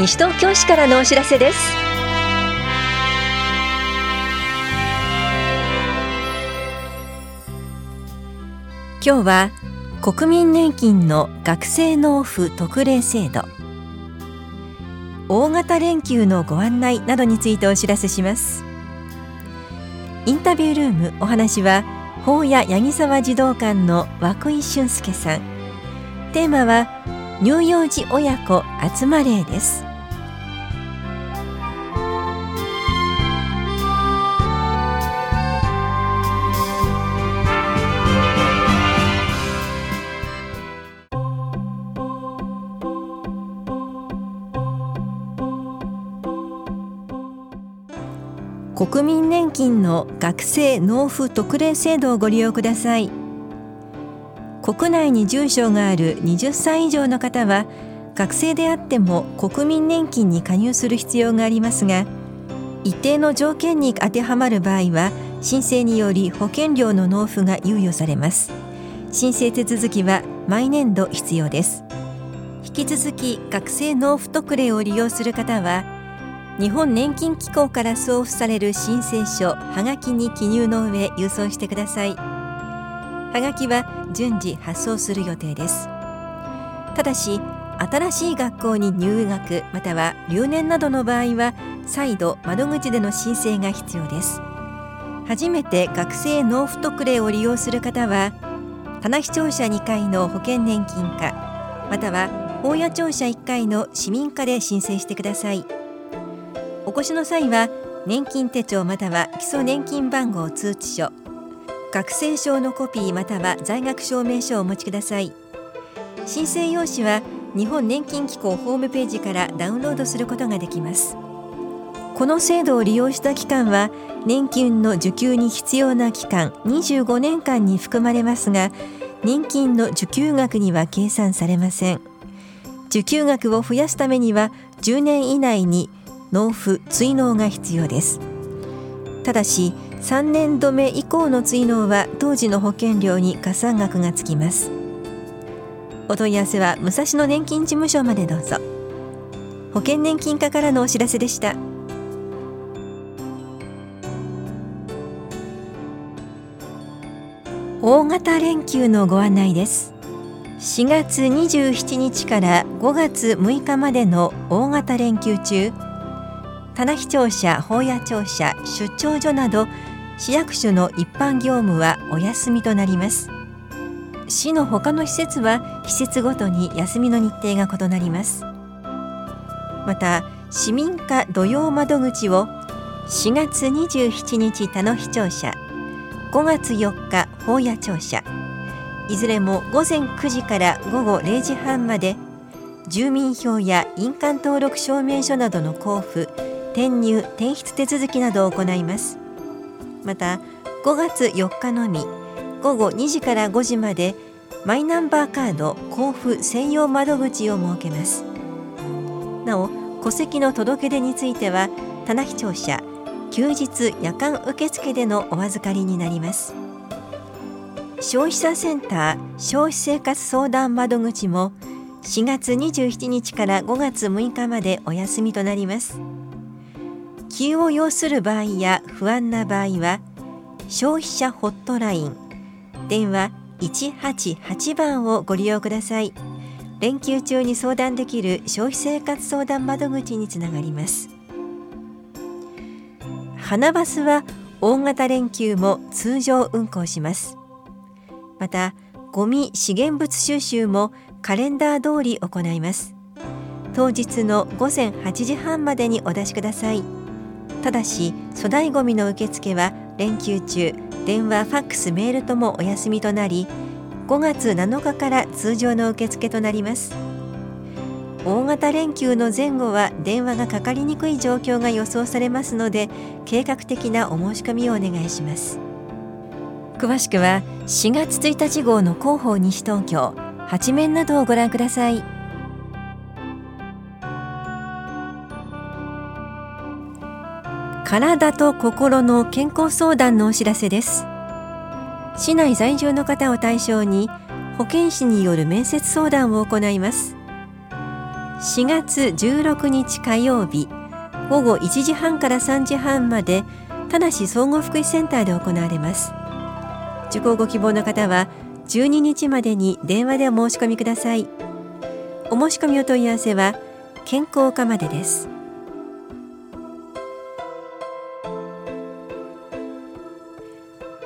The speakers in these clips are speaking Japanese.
西東京市からのお知らせです。今日は国民年金の学生納付特例制度。大型連休のご案内などについてお知らせします。インタビュールームお話は法屋八木沢児童館の涌井俊介さん。テーマは乳幼児親子集まれです。金の学生納付特例制度をご利用ください。国内に住所がある20歳以上の方は学生であっても国民年金に加入する必要がありますが一定の条件に当てはまる場合は申請により保険料の納付が猶予されます。申請手続きは毎年度必要です。引き続き学生納付特例を利用する方は日本年金機構から送付される申請書はがきに記入の上郵送してください。はがきは順次発送する予定です。ただし新しい学校に入学または留年などの場合は再度窓口での申請が必要です。初めて学生納付特例を利用する方は棚視聴者2階の保険年金課または大谷庁舎1階の市民課で申請してください。お越しの際は年金手帳または基礎年金番号通知書学生証のコピーまたは在学証明書をお持ちください。申請用紙は日本年金機構ホームページからダウンロードすることができます。この制度を利用した期間は年金の受給に必要な期間25年間に含まれますが年金の受給額には計算されません。受給額を増やすためには10年以内に納付追納が必要です。ただし3年度目以降の追納は当時の保険料に加算額がつきます。お問い合わせは武蔵野年金事務所までどうぞ。保険年金課からのお知らせでした。大型連休のご案内です。4月27日から5月6日までの大型連休中棚視庁舎、法屋庁舎、出張所など市役所の一般業務はお休みとなります。市の他の施設は施設ごとに休みの日程が異なります。また市民課土曜窓口を4月27日田野市庁舎5月4日法屋庁舎いずれも午前9時から午後0時半まで住民票や印鑑登録証明書などの交付転入転出手続きなどを行います。また5月4日のみ午後2時から5時までマイナンバーカード交付専用窓口を設けます。なお戸籍の届け出については棚視聴者休日夜間受付でのお預かりになります。消費者センター消費生活相談窓口も4月27日から5月6日までお休みとなります。急を要する場合や不安な場合は消費者ホットライン電話188番をご利用ください。連休中に相談できる消費生活相談窓口につながります。花バスは大型連休も通常運行します。またゴミ資源物収集もカレンダー通り行います。当日の午前8時半までにお出しください。ただし粗大ごみの受付は連休中電話ファックスメールともお休みとなり5月7日から通常の受付となります。大型連休の前後は電話がかかりにくい状況が予想されますので計画的なお申し込みをお願いします。詳しくは4月1日号の広報西東京八面などをご覧ください。体と心の健康相談のお知らせです。市内在住の方を対象に保健師による面接相談を行います。4月16日火曜日午後1時半から3時半まで田梨総合福祉センターで行われます。受講ご希望の方は12日までに電話でお申し込みください。お申し込みお問い合わせは健康課までです。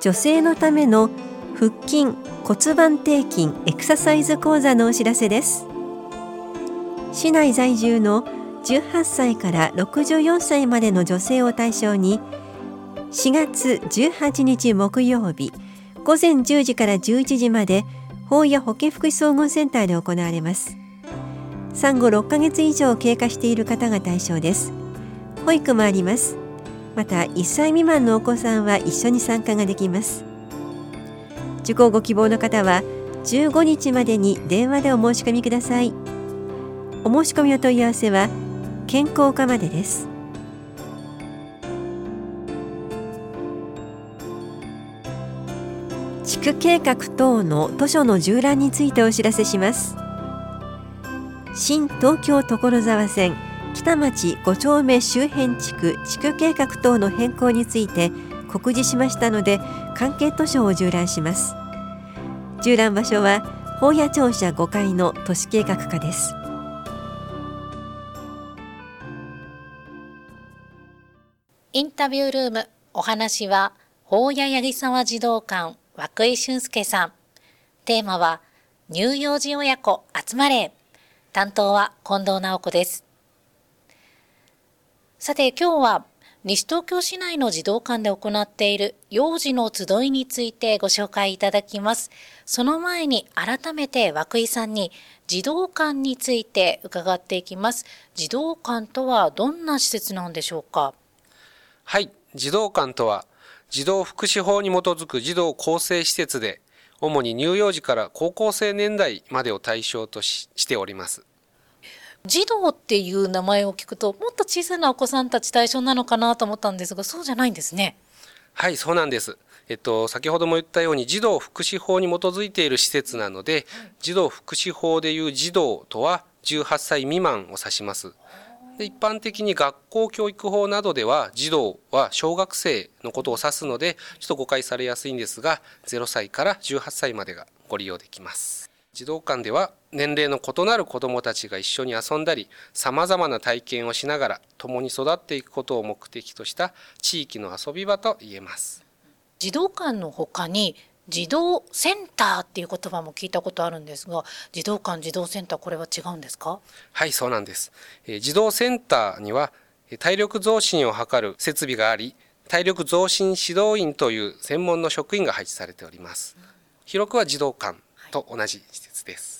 女性のための腹筋骨盤底筋エクササイズ講座のお知らせです。市内在住の18歳から64歳までの女性を対象に4月18日木曜日午前10時から11時まで法や保健福祉総合センターで行われます。産後6ヶ月以上経過している方が対象です。保育もあります。また1歳未満のお子さんは一緒に参加ができます。受講ご希望の方は15日までに電話でお申し込みください。お申し込みお問い合わせは健康課までです。地区計画等の図書の縦覧についてお知らせします。新東京所沢線北町5丁目周辺地区地区計画等の変更について告示しましたので関係図書を縦覧します。縦覧場所は法屋庁舎5階の都市計画課です。インタビュールームお話は法屋八木沢児童館涌井俊介さん。テーマは乳幼児親子集まれ。担当は近藤直子です。さて今日は西東京市内の児童館で行っている幼児の集いについてご紹介いただきます。その前に改めて涌井さんに児童館について伺っていきます。児童館とはどんな施設なんでしょうか？はい、児童館とは児童福祉法に基づく児童構成施設で主に乳幼児から高校生年代までを対象としております。児童っていう名前を聞くともっと小さなお子さんたち対象なのかなと思ったんですがそうじゃないんですね。はいそうなんです。えっと、先ほども言ったように児童福祉法に基づいている施設なので、児童福祉法でいう児童とは18歳未満を指します。で一般的に学校教育法などでは児童は小学生のことを指すのでちょっと誤解されやすいんですが0歳から18歳までがご利用できます。児童館では年齢の異なる子どもたちが一緒に遊んだりさまざまな体験をしながら共に育っていくことを目的とした地域の遊び場と言えます。児童館のほかに児童センターっていう言葉も聞いたことあるんですが児童館児童センターこれは違うんですか？はいそうなんです、えー、児童センターには体力増進を図る設備があり体力増進指導員という専門の職員が配置されております、広くは児童館と同じ施設です。はい、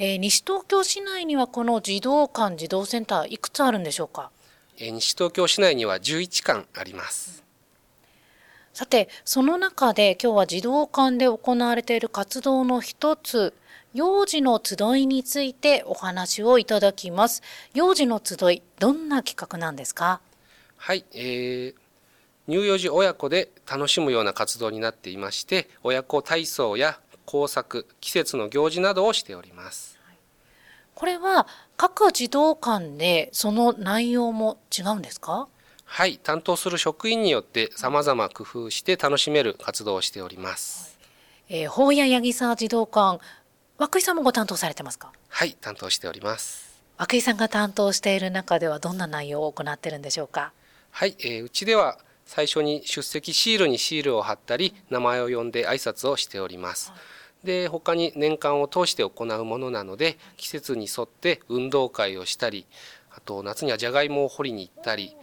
えー、西東京市内にはこの児童館児童センターいくつあるんでしょうか？えー、西東京市内には11館あります。さてその中で今日は児童館で行われている活動の一つ幼児の集いについてお話をいただきます幼児の集いどんな企画なんですか？はい、えー、乳幼児親子で楽しむような活動になっていまして親子体操や工作季節の行事などをしております。これは各児童館でその内容も違うんですか？はい担当する職員によって様々工夫して楽しめる活動をしております、えー、法屋八木沢児童館涌井さんもご担当されてますか？はい担当しております。涌井さんが担当している中ではどんな内容を行っているんでしょうか？はい、えー、うちでは最初に出席シールにシールを貼ったり名前を呼んで挨拶をしております、はいで他に年間を通して行うものなので季節に沿って運動会をしたりあと夏にはじゃがいもを掘りに行ったり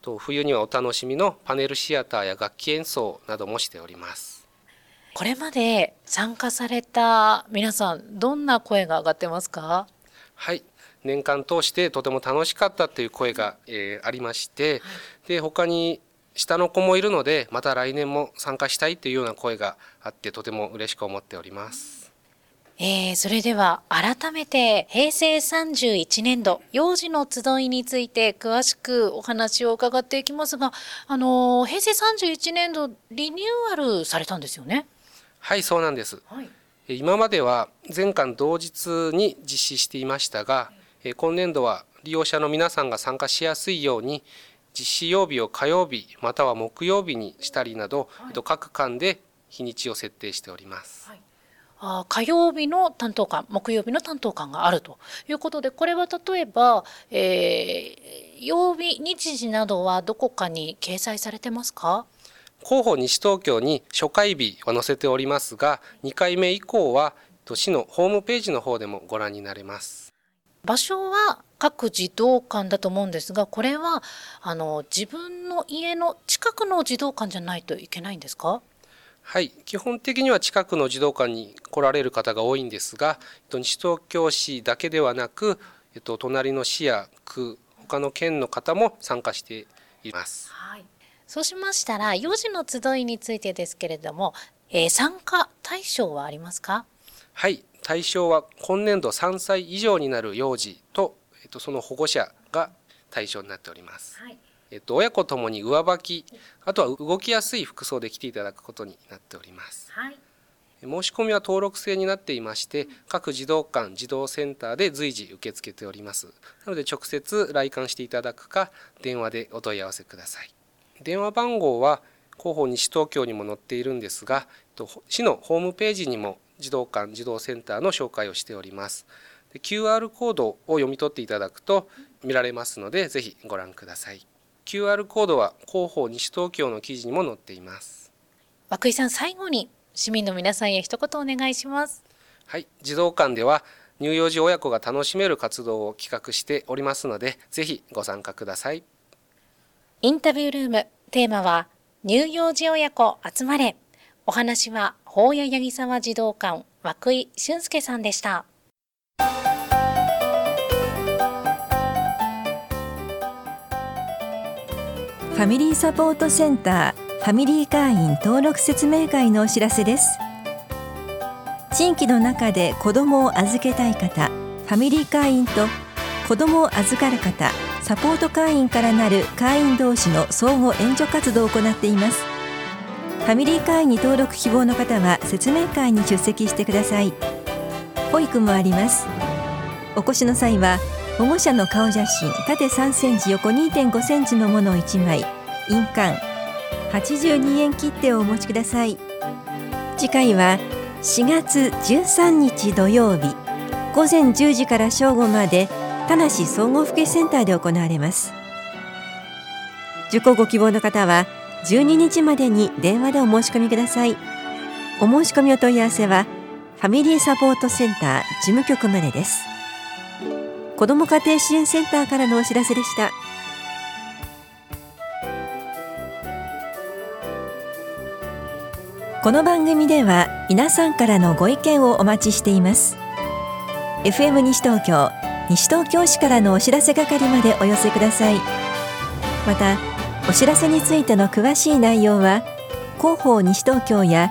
と冬にはお楽しみのパネルシアターや楽器演奏などもしております。これまで参加された皆さんどんな声が上がってますか？はい。年間通してとても楽しかったという声が、えー、ありまして、で他に下の子もいるのでまた来年も参加したいというような声があってとても嬉しく思っております。えー、それでは改めて平成31年度幼児の集いについて詳しくお話を伺っていきますが、あの平成31年度リニューアルされたんですよね？はい、そうなんです。はい、今までは全館同日に実施していましたが、今年度は利用者の皆さんが参加しやすいように実施曜日を火曜日または木曜日にしたりなど、はい、各間で日にちを設定しております。はい。あ火曜日の担当官木曜日の担当官があるということでこれは例えば、えー、曜日日時などはどこかに掲載されてますか？広報西東京に初回日は載せておりますが2回目以降は市のホームページの方でもご覧になれます。場所は各児童館だと思うんですがこれはあの自分の家の近くの児童館じゃないといけないんですか？はい。基本的には近くの児童館に来られる方が多いんですが西東京市だけではなく、えっと、隣の市や区他の県の方も参加しています。はい、そうしましたら幼児の集いについてですけれども、えー、参加対象はありますか？はい。対象は今年度3歳以上になる幼児と、と、その保護者が対象になっております。はい。えっと、親子ともに上履きあとは動きやすい服装で来ていただくことになっております、はい、申し込みは登録制になっていまして各児童館児童センターで随時受け付けております。なので直接来館していただくか電話でお問い合わせください。電話番号は広報西東京にも載っているんですが市のホームページにも児童館児童センターの紹介をしております QR コードを読み取っていただくと見られますのでぜひご覧ください。QR コードは広報西東京の記事にも載っています。涌井さん最後に市民の皆さんへ一言お願いします。はい。児童館では乳幼児親子が楽しめる活動を企画しておりますのでぜひご参加ください。インタビュールームテーマは乳幼児親子集まれ。お話は法屋八木沢児童館涌井俊介さんでしたファミリーサポートセンターファミリー会員登録説明会のお知らせです。地域の中で子どもを預けたい方ファミリー会員と子どもを預かる方サポート会員からなる会員同士の相互援助活動を行っています。ファミリー会員に登録希望の方は説明会に出席してください。保育もあります。お越しの際は保護者の顔写真縦3センチ横2.5センチのものを1枚印鑑82円切手をお持ちください。次回は4月13日土曜日午前10時から正午まで田梨総合福祉センターで行われます。受講ご希望の方は12日までに電話でお申し込みください。お申し込みお問い合わせはファミリーサポートセンター事務局までです。子ども家庭支援センターからのお知らせでした。この番組では皆さんからのご意見をお待ちしています。FM 西東京西東京市からのお知らせ係までお寄せください。またお知らせについての詳しい内容は広報西東京や